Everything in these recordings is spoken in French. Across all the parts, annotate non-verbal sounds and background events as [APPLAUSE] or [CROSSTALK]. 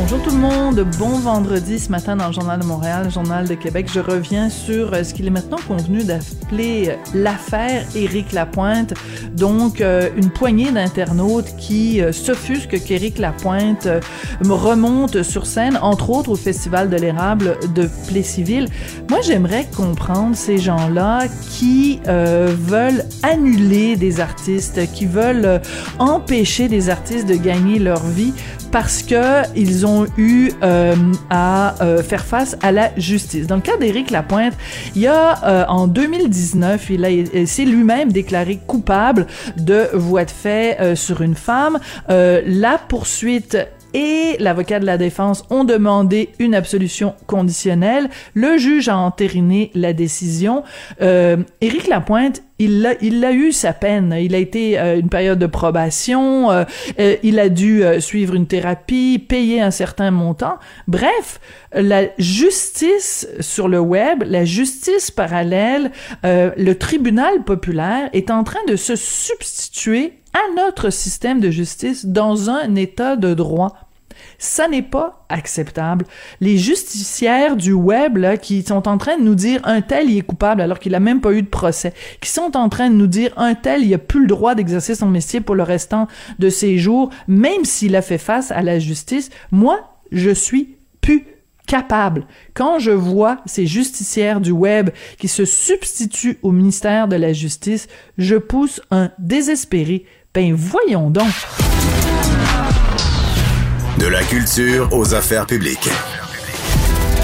Bonjour tout le monde, bon vendredi ce matin dans le Journal de Montréal, Journal de Québec. Je reviens sur euh, ce qu'il est maintenant convenu d'appeler euh, l'affaire Éric Lapointe. Donc, euh, une poignée d'internautes qui s'offusquent qu'Éric Lapointe remonte sur scène, entre autres au Festival de l'érable de Plessisville. Moi, j'aimerais comprendre ces gens-là qui veulent annuler des artistes, qui veulent empêcher des artistes de gagner leur vie parce que ils ont eu euh, à euh, faire face à la justice. Dans le cas d'Éric Lapointe, il y a euh, en 2019, il s'est lui-même déclaré coupable de voie de fait sur une femme. la poursuite et l'avocat de la défense ont demandé une absolution conditionnelle. Le juge a entériné la décision. Euh, Éric Lapointe, il a, il a eu sa peine. Il a été euh, une période de probation. Euh, euh, il a dû suivre une thérapie, payer un certain montant. Bref, la justice sur le web, la justice parallèle, le tribunal populaire est en train de se substituer à notre système de justice dans un état de droit. Ça n'est pas acceptable. Les justicières du web là, qui sont en train de nous dire un tel est coupable alors qu'il a même pas eu de procès, qui sont en train de nous dire un tel il a plus le droit d'exercer son métier pour le restant de ses jours, même s'il a fait face à la justice. Moi, je suis plus capable. Quand je vois ces justicières du web qui se substituent au ministère de la Justice, je pousse un désespéré ben voyons donc. De la culture aux affaires publiques.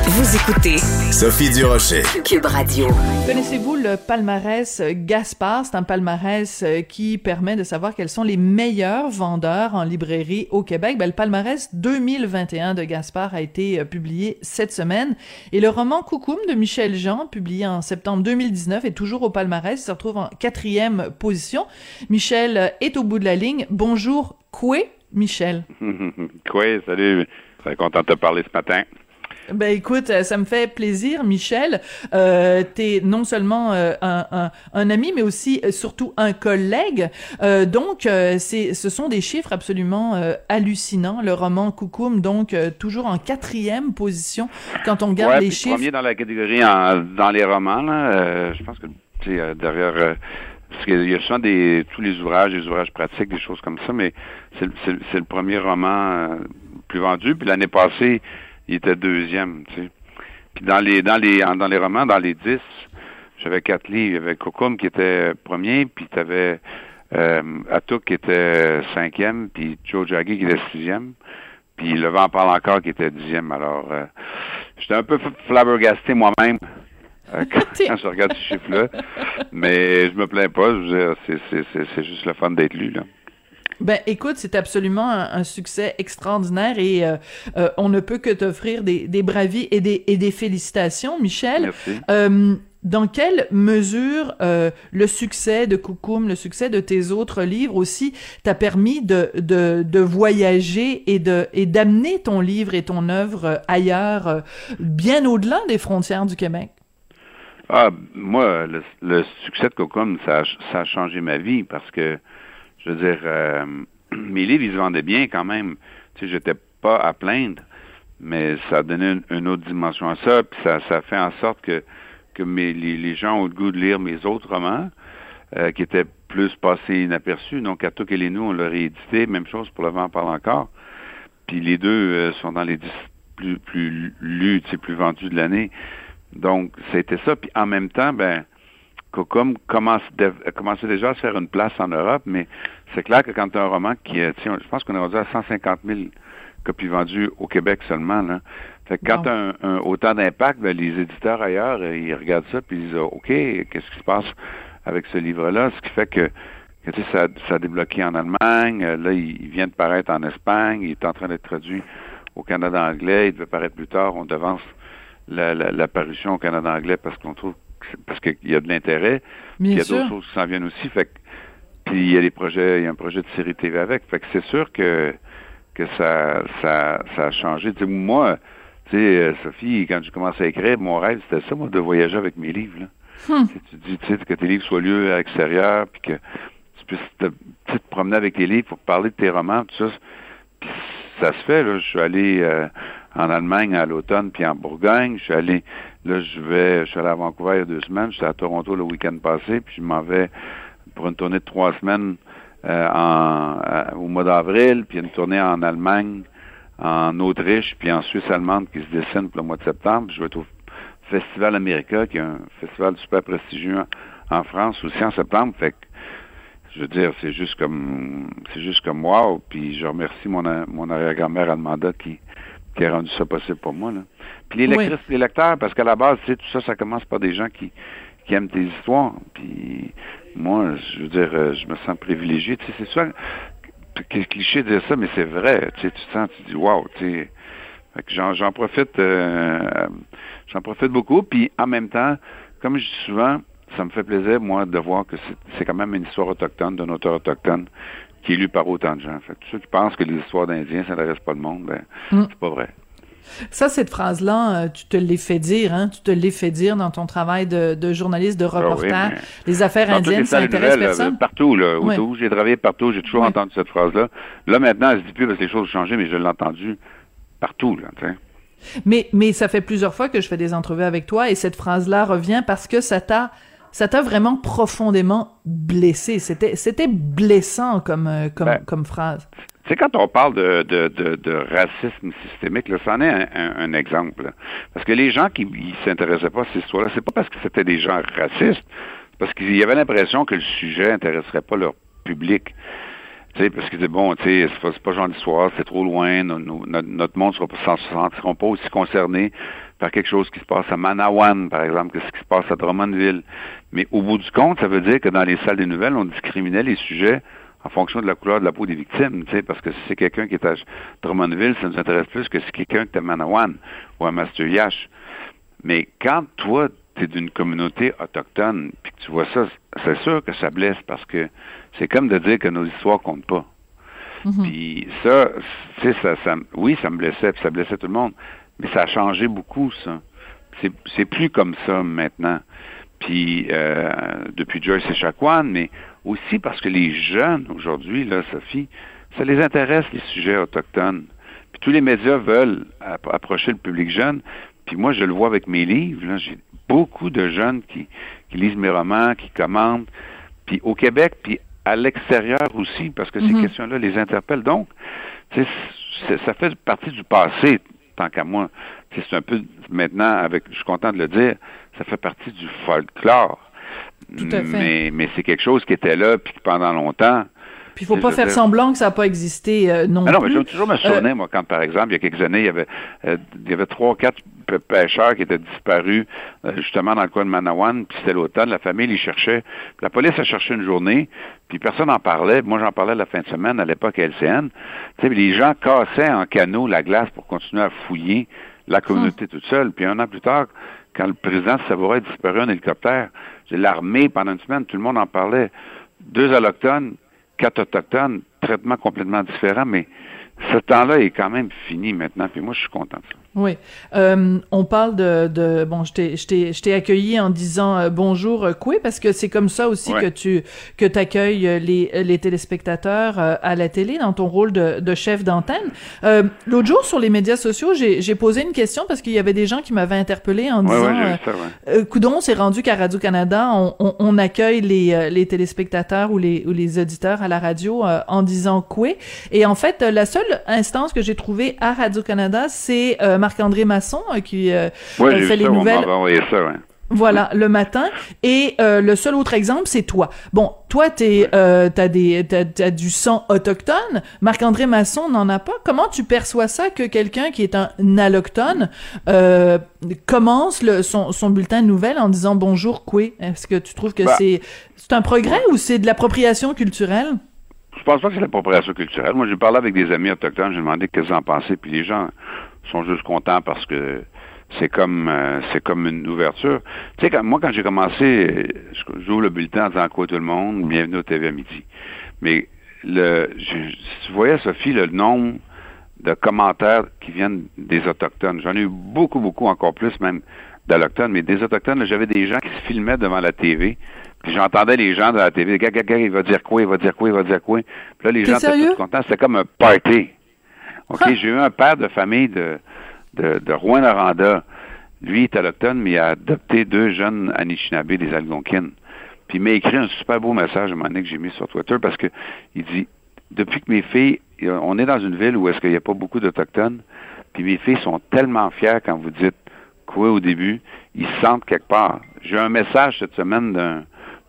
Vous écoutez Sophie Durocher. Cube Radio. Connaissez-vous le palmarès Gaspard? C'est un palmarès euh, qui permet de savoir quels sont les meilleurs vendeurs en librairie au Québec. Ben, le palmarès 2021 de Gaspard a été euh, publié cette semaine et le roman Coucoum de Michel Jean, publié en septembre 2019, est toujours au palmarès. Il se retrouve en quatrième position. Michel euh, est au bout de la ligne. Bonjour, Coué, Michel. [LAUGHS] Coué, salut. Très content de te parler ce matin. Ben écoute, euh, ça me fait plaisir, Michel. Euh, T'es non seulement euh, un, un, ami, mais aussi euh, surtout un collègue. Euh, donc, c'est, ce sont des chiffres absolument hallucinants. Le roman Coucoum, donc toujours en quatrième position quand on regarde les chiffres. Premier dans la catégorie en, dans les romans. Là, je pense que sais, derrière. parce qu'il y a souvent des tous les ouvrages, des ouvrages pratiques, des choses comme ça, mais c'est, c'est, c'est le premier roman plus vendu. Puis l'année passée il était deuxième, tu sais. Puis dans les dans les dans les romans, dans les dix, j'avais quatre livres. Il y avait Kokum qui était premier, puis tu avais euh, Atuk qui était cinquième, puis Joe Jaggi qui était sixième, puis Le Vent parle encore qui était dixième. Alors, euh, j'étais un peu flabbergasté moi-même euh, [LAUGHS] quand, je regarde ce chiffre-là, mais je me plains pas. C'est juste le fun d'être lu, là. Ben, écoute, c'est absolument un, succès extraordinaire et euh, euh, on ne peut que t'offrir des, des bravis et des, et des félicitations, Michel. Merci. Euh, dans quelle mesure le succès de Coucoum, le succès de tes autres livres aussi, t'a permis de, de, de, voyager et de et d'amener ton livre et ton œuvre ailleurs, bien au-delà des frontières du Québec? Ah, moi, le, le succès de Coucoum, ça, ça a changé ma vie parce que je veux dire, euh, [CLEARS THROAT] mes livres, ils se vendaient bien quand même. Tu sais, j'étais pas à plaindre, mais ça a donné une, autre dimension à ça, puis ça, ça fait en sorte que, que mes, les, gens ont le goût de lire mes autres romans, euh, qui étaient plus passés inaperçus. Donc, à tout et nous, on l'a réédité. Même chose pour Le vent parle encore. Puis les deux euh, sont dans les dix plus, plus lus, plus vendus de l'année. Donc, c'était ça. Puis en même temps, ben, Cocom commence, commençait déjà à se faire une place en Europe, mais c'est clair que quand tu as un roman qui est, je pense qu'on est rendu à 150 000 copies vendues au Québec seulement, là. Fait que quand tu as un, autant d'impact, ben, les éditeurs ailleurs, euh, ils regardent ça puis ils disent OK, qu'est-ce qui se passe avec ce livre-là? Ce qui fait que, tu sais, ça, ça a débloqué en Allemagne, euh, là, il, vient de paraître en Espagne, il est en train d'être traduit au Canada anglais, il devait paraître plus tard, on devance l'apparition la, au Canada anglais parce qu'on trouve parce qu'il y a de l'intérêt. Il y a d'autres choses qui s'en viennent aussi. Fait puis il y a des projets, il y a un projet de série TV avec. Fait que c'est sûr que que ça, ça, ça a changé. Moi, tu sais, euh, Sophie, quand j'ai commencé à écrire, mon rêve, c'était ça, moi, de voyager avec mes livres. Là. Hmm. Tu dis, tu sais, que tes livres soient lus à l'extérieur, puis que tu puisses te promener avec tes livres pour parler de tes romans, tout ça. Puis ça se fait, là. Je suis allé euh, en Allemagne à l'automne, puis en Bourgogne. Je suis allé, là, je vais, je suis allé à Vancouver il y a deux semaines. J'étais à Toronto le week-end passé, puis je m'en vais pour une tournée de trois semaines euh, en, à- au mois d'avril, puis une tournée en Allemagne, en Autriche, puis en Suisse allemande qui se dessine pour le mois de septembre. Je vais être au Festival America, qui est un festival super prestigieux en, France aussi en septembre. Fait que, je veux dire, c'est juste comme, c'est juste comme wow. Puis je remercie mon, mon arrière-grand-mère Almanda qui, qui a rendu ça possible pour moi. Là. Puis les Oui. les lecteurs, parce qu'à la base, tu sais, tout ça, ça commence par des gens qui, qui aiment tes histoires. Puis moi, je veux dire, euh, je me sens privilégié. Tu sais, c'est souvent c'est cliché de dire ça, mais c'est vrai. Tu sais, tu te sens, tu dis wow, tu sais. Fait que j'en, j'en profite, euh, j'en profite beaucoup. Puis en même temps, comme je dis souvent, ça me fait plaisir, moi, de voir que c'est, c'est quand même une histoire autochtone, d'un auteur autochtone, qui est lu par autant de gens. Fait que tous ceux qui pensent que les histoires d'Indiens, ça n'intéresse pas le monde, ben, Mm. c'est pas vrai. Ça, cette phrase-là, euh, tu te l'es fait dire, hein? Tu te l'es fait dire dans ton travail de, de journaliste, de Ah oui, reporter. Les affaires indiennes, ça intéresse personne? euh, partout, là, où j'ai travaillé partout, j'ai toujours entendu cette phrase-là. Là, maintenant, elle se dit plus parce que les choses ont changé, mais je l'ai entendu partout, là, mais ça fait plusieurs fois que je fais des entrevues avec toi et cette phrase-là revient parce que ça t'a, ça t'a vraiment profondément blessé. C'était, c'était blessant comme, euh, comme, Ben, comme phrase. Tu sais, quand on parle de, de, de, de racisme systémique, là, c'en est un, un- un exemple. Parce que les gens qui ne s'intéressaient pas à ces histoires-là, c'est pas parce que c'était des gens racistes, c'est parce qu'il y avait l'impression que le sujet intéresserait pas leur public. Sais, parce que c'est bon, tu sais, c'est pas, pas genre d'histoire, c'est trop loin, notre, monde ne se pas aussi concernés par quelque chose qui se passe à Manawan, par exemple, que ce qui se passe à Drummondville. Mais au bout du compte, ça veut dire que dans les salles des nouvelles, on discriminait les sujets en fonction de la couleur de la peau des victimes, tu sais, parce que si c'est quelqu'un qui est à Drummondville, ça nous intéresse plus que si c'est quelqu'un qui est à Manawan ou à Master-Yash. Mais quand toi, tu es d'une communauté autochtone, puis que tu vois ça, c'est sûr que ça blesse parce que c'est comme de dire que nos histoires comptent pas. Puis ça, tu sais, ça, ça, oui, ça me blessait, puis ça blessait tout le monde, mais ça a changé beaucoup, ça. C'est, plus comme ça maintenant. Puis euh, depuis Joyce et Chacuan, mais aussi parce que les jeunes aujourd'hui, là, Sophie, ça les intéresse les sujets autochtones. Puis tous les médias veulent app- approcher le public jeune. Puis moi, je le vois avec mes livres. Là, j'ai beaucoup de jeunes qui, qui lisent mes romans, qui commentent. Puis au Québec, puis à l'extérieur aussi, parce que ces Mhm. questions-là les interpellent. Donc, tu sais, c'est- ça fait partie du passé, tant qu'à moi. C'est un peu maintenant, avec, je suis content de le dire, ça fait partie du folklore. Tout à fait. Mais, mais c'est quelque chose qui était là, puis pendant longtemps. Puis il faut pas faire dire- semblant que ça n'a pas existé euh, non Ah non, mais plus. je toujours me souvenir, moi, quand, par exemple, il y a quelques années, il y avait, euh, il y avait trois quatre p- pêcheurs qui étaient disparus, euh, justement, dans le coin de Manawan, puis c'était l'automne, la famille les cherchait. La police a cherché une journée, puis personne n'en parlait. Moi, j'en parlais la fin de semaine, à l'époque, à LCN. Tu sais, les gens cassaient en canot la glace pour continuer à fouiller la communauté toute seule. Puis un an plus tard, quand le président de Savoie a disparu en hélicoptère, l'armée, pendant une semaine, tout le monde en parlait. Deux allochtones, quatre autochtones, traitement complètement différent, mais ce temps-là est quand même fini maintenant, puis moi, je suis content de ça. Oui. Euh, on parle de, de bon, je t'ai, accueilli en disant euh, bonjour euh, Koué parce que c'est comme ça aussi Ouais. que tu que t'accueilles les les téléspectateurs euh, à la télé dans ton rôle de, de chef d'antenne. L'autre jour sur les médias sociaux, j'ai, posé une question parce qu'il y avait des gens qui m'avaient interpellé en Ouais, disant ouais, ça, Coudon, c'est rendu qu'à Radio-Canada, on, on, on accueille les, les téléspectateurs ou les, ou les auditeurs à la radio en disant Coué. Et en fait, la seule instance que j'ai trouvée à Radio-Canada, c'est euh, Marc-André Masson euh, qui euh, Ouais, fait les ça, nouvelles. ça, ouais. Voilà, le matin. Et euh, le seul autre exemple, c'est toi. Bon, toi, t'es, euh, t'as des, t'as, t'as du sang autochtone. Marc-André Masson n'en a pas. Comment tu perçois ça que quelqu'un qui est un allochtone euh, commence le, son, son bulletin de nouvelles en disant bonjour, Koué? Est-ce que tu trouves que Bah. c'est, c'est un progrès ou c'est de l'appropriation culturelle? Je pense pas que c'est l'appropriation culturelle. Moi, j'ai parlé avec des amis autochtones, j'ai demandé qu'est-ce qu'ils en pensaient, puis les gens sont juste contents parce que c'est comme euh, c'est comme une ouverture. Tu sais, quand, moi, quand j'ai commencé, j'ouvre le bulletin en disant quoi tout le monde, bienvenue au TV à midi. Mais le, je- tu voyais, Sophie, le nombre de commentaires qui viennent des Autochtones. J'en ai eu beaucoup, beaucoup, encore plus même d'Allochtones, mais des Autochtones, j'avais des gens qui se filmaient devant la TV, puis j'entendais les gens de la TV, gaga, gaga, il va dire quoi, il va dire quoi, il va dire quoi. Puis là, les gens étaient tous contents. C'était comme un party. OK? J'ai eu un père de famille de, de, de Rouen-Noranda. Lui, il est autochtone, mais il a adopté deux jeunes Anishinaabe, des Algonquins. Puis il m'a écrit un super beau message à un moment donné que j'ai mis sur Twitter parce que il dit Depuis que mes filles, on est dans une ville où est-ce qu'il n'y a pas beaucoup d'Autochtones, puis mes filles sont tellement fières quand vous dites quoi au début, ils se sentent quelque part. J'ai eu un message cette semaine d'un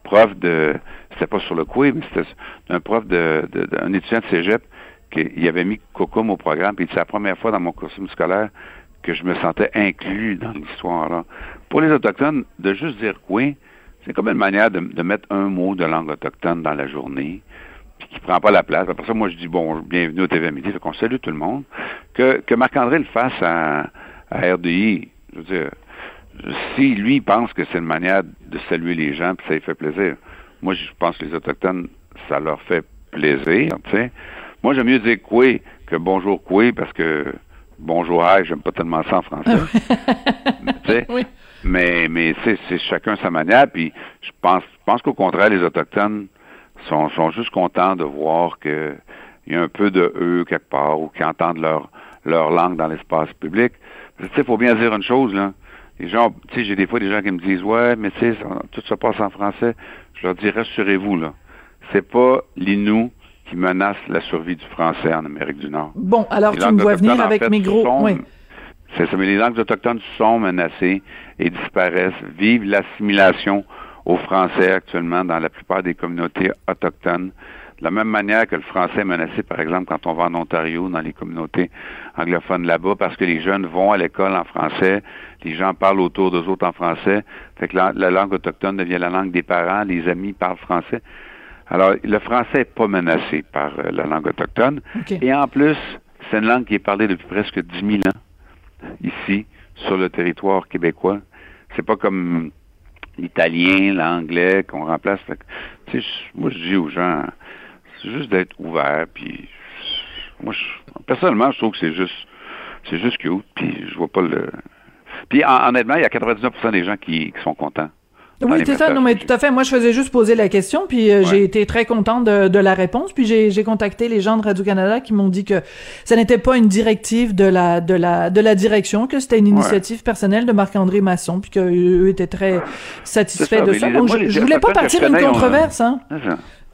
prof de c'était pas sur le quiz, mais c'était un prof de, d'un étudiant de cégep qui avait mis Cocom au programme, puis c'est la première fois dans mon costume scolaire que je me sentais inclus dans l'histoire. Pour les Autochtones, de juste dire oui, c'est comme une manière de, mettre un mot de langue autochtone dans la journée, puis qui prend pas la place. Après ça, moi, je dis, bon, bienvenue au TV Midi, fait qu'on salue tout le monde. Que, que Marc-André le fasse à, à RDI, je veux dire, si lui pense que c'est une manière de saluer les gens, puis ça lui fait plaisir. Moi, je pense que les Autochtones, ça leur fait plaisir, tu sais. Moi, j'aime mieux dire quoi que bonjour quoi parce que bonjour hi, j'aime pas tellement ça en français. [LAUGHS] oui. Mais, mais c'est chacun sa manière. Puis je pense, je pense qu'au contraire, les Autochtones sont, sont juste contents de voir qu'il y a un peu de eux quelque part ou qu'ils entendent leur, leur langue dans l'espace public. Tu sais, il faut bien dire une chose, là. Les gens, tu sais, j'ai des fois des gens qui me disent, ouais, mais tu sais, tout se passe en français. Je leur dis, rassurez-vous, là. C'est pas l'inou qui menace la survie du français en Amérique du Nord. Bon, alors tu me vois venir avec mes gros... oui. C'est ça, mais les langues autochtones sont menacées et disparaissent, vivent l'assimilation aux Français actuellement dans la plupart des communautés autochtones. De la même manière que le français est menacé, par exemple, quand on va en Ontario, dans les communautés anglophones là-bas, parce que les jeunes vont à l'école en français, les gens parlent autour d'eux autres en français, fait que la, langue autochtone devient la langue des parents, les amis parlent français. Alors, le français n'est pas menacé par euh, la langue autochtone. Et en plus, c'est une langue qui est parlée depuis presque 10 000 ans ici, sur le territoire québécois. C'est pas comme l'italien, l'anglais qu'on remplace. Fait, moi, je dis aux gens, c'est juste d'être ouvert. Puis, moi, personnellement, je trouve que c'est juste, c'est juste cute. Puis, je vois pas le. Puis, honnêtement, il y a 99% des gens qui sont contents. Oui, c'est ça. Non, mais tout à fait. Moi, je faisais juste poser la question, puis euh, j'ai été très contente de, de, la réponse. Puis j'ai contacté les gens de Radio Canada qui m'ont dit que ça n'était pas une directive de la de la de la direction, que c'était une initiative personnelle de Marc-André Masson, puis qu'eux étaient très satisfaits de ça. Donc, je, je voulais pas partir une controverse, hein.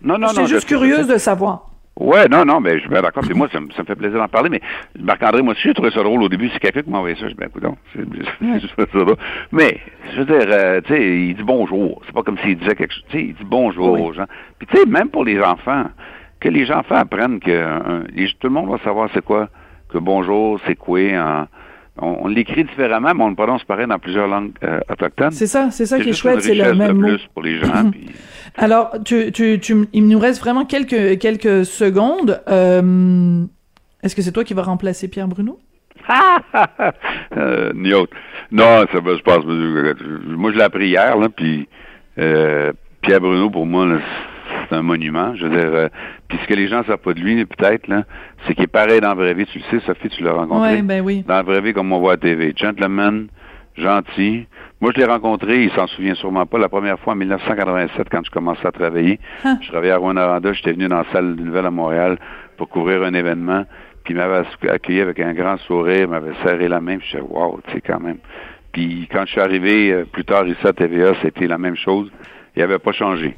Non, non, non. J'étais juste curieuse de savoir. Ouais, non, non, mais je suis d'accord. moi, ça, me fait plaisir d'en parler. Mais Marc-André, moi aussi, j'ai trouvé ça drôle au début. C'est quelqu'un qui m'a envoyé ça. Je dis, ben, c'est. [LAUGHS] Mais, je veux dire, euh, tu sais, il dit bonjour. C'est pas comme s'il disait quelque chose. Tu sais, il dit bonjour aux gens. Puis, tu sais, même pour les enfants, que les enfants apprennent que tout le monde va savoir c'est quoi que bonjour, c'est quoi en on, l'écrit différemment, mais on le prononce pareil dans plusieurs langues euh, autochtones. C'est ça, c'est ça qui est chouette, c'est le même mot. plus pour les gens. [LAUGHS] Alors, tu, tu, tu, il nous reste vraiment quelques, quelques secondes. Euh, est-ce que c'est toi qui vas remplacer Pierre Bruno? [LAUGHS] euh, Non, ça va, je pense. Moi, je l'ai appris hier, là, puis euh, Pierre Bruno, pour moi, là, c'est un monument. Je veux dire, euh, puis ce que les gens ne savent pas de lui, peut-être, là, c'est qu'il est pareil dans la vraie vie. Tu le sais, Sophie, tu l'as rencontré. Oui, ben oui. Dans la vraie vie, comme on voit à TV. Gentleman, gentil. Moi, je l'ai rencontré, il s'en souvient sûrement pas, la première fois en 1987, quand je commençais à travailler. Hein? Je travaillais à Rwanda, j'étais venu dans la salle de nouvelles à Montréal pour couvrir un événement. Puis il m'avait accueilli avec un grand sourire, m'avait serré la main, puis je disais, wow, tu sais, quand même. Puis quand je suis arrivé euh, plus tard ici à TVA, c'était la même chose. Il n'avait pas changé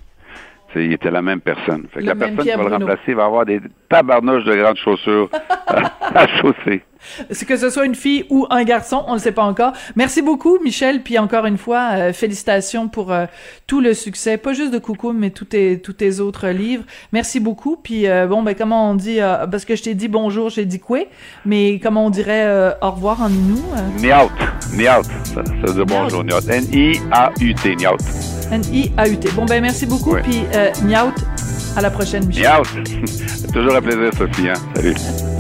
il était la même personne. Fait que la personne qui va le remplacer va avoir des tabarnouches de grandes chaussures à, chausser. C'est que ce soit une fille ou un garçon, on ne sait pas encore. Merci beaucoup, Michel. Puis encore une fois, euh, félicitations pour euh, tout le succès, pas juste de Coucou, mais tous tes, tous tes autres livres. Merci beaucoup. Puis euh, bon, ben comment on dit, parce que je t'ai dit bonjour, j'ai dit quoi, mais comment on dirait au revoir en inou? Niaut. Niaut. Ça, ça veut dire bonjour, Niaut. N-I-A-U-T, Niaut. N-I-A-U-T. Bon, ben merci beaucoup. Puis, euh, À la prochaine, Michel. Miaut. [LAUGHS] Toujours un plaisir, Sophie. Hein. Salut.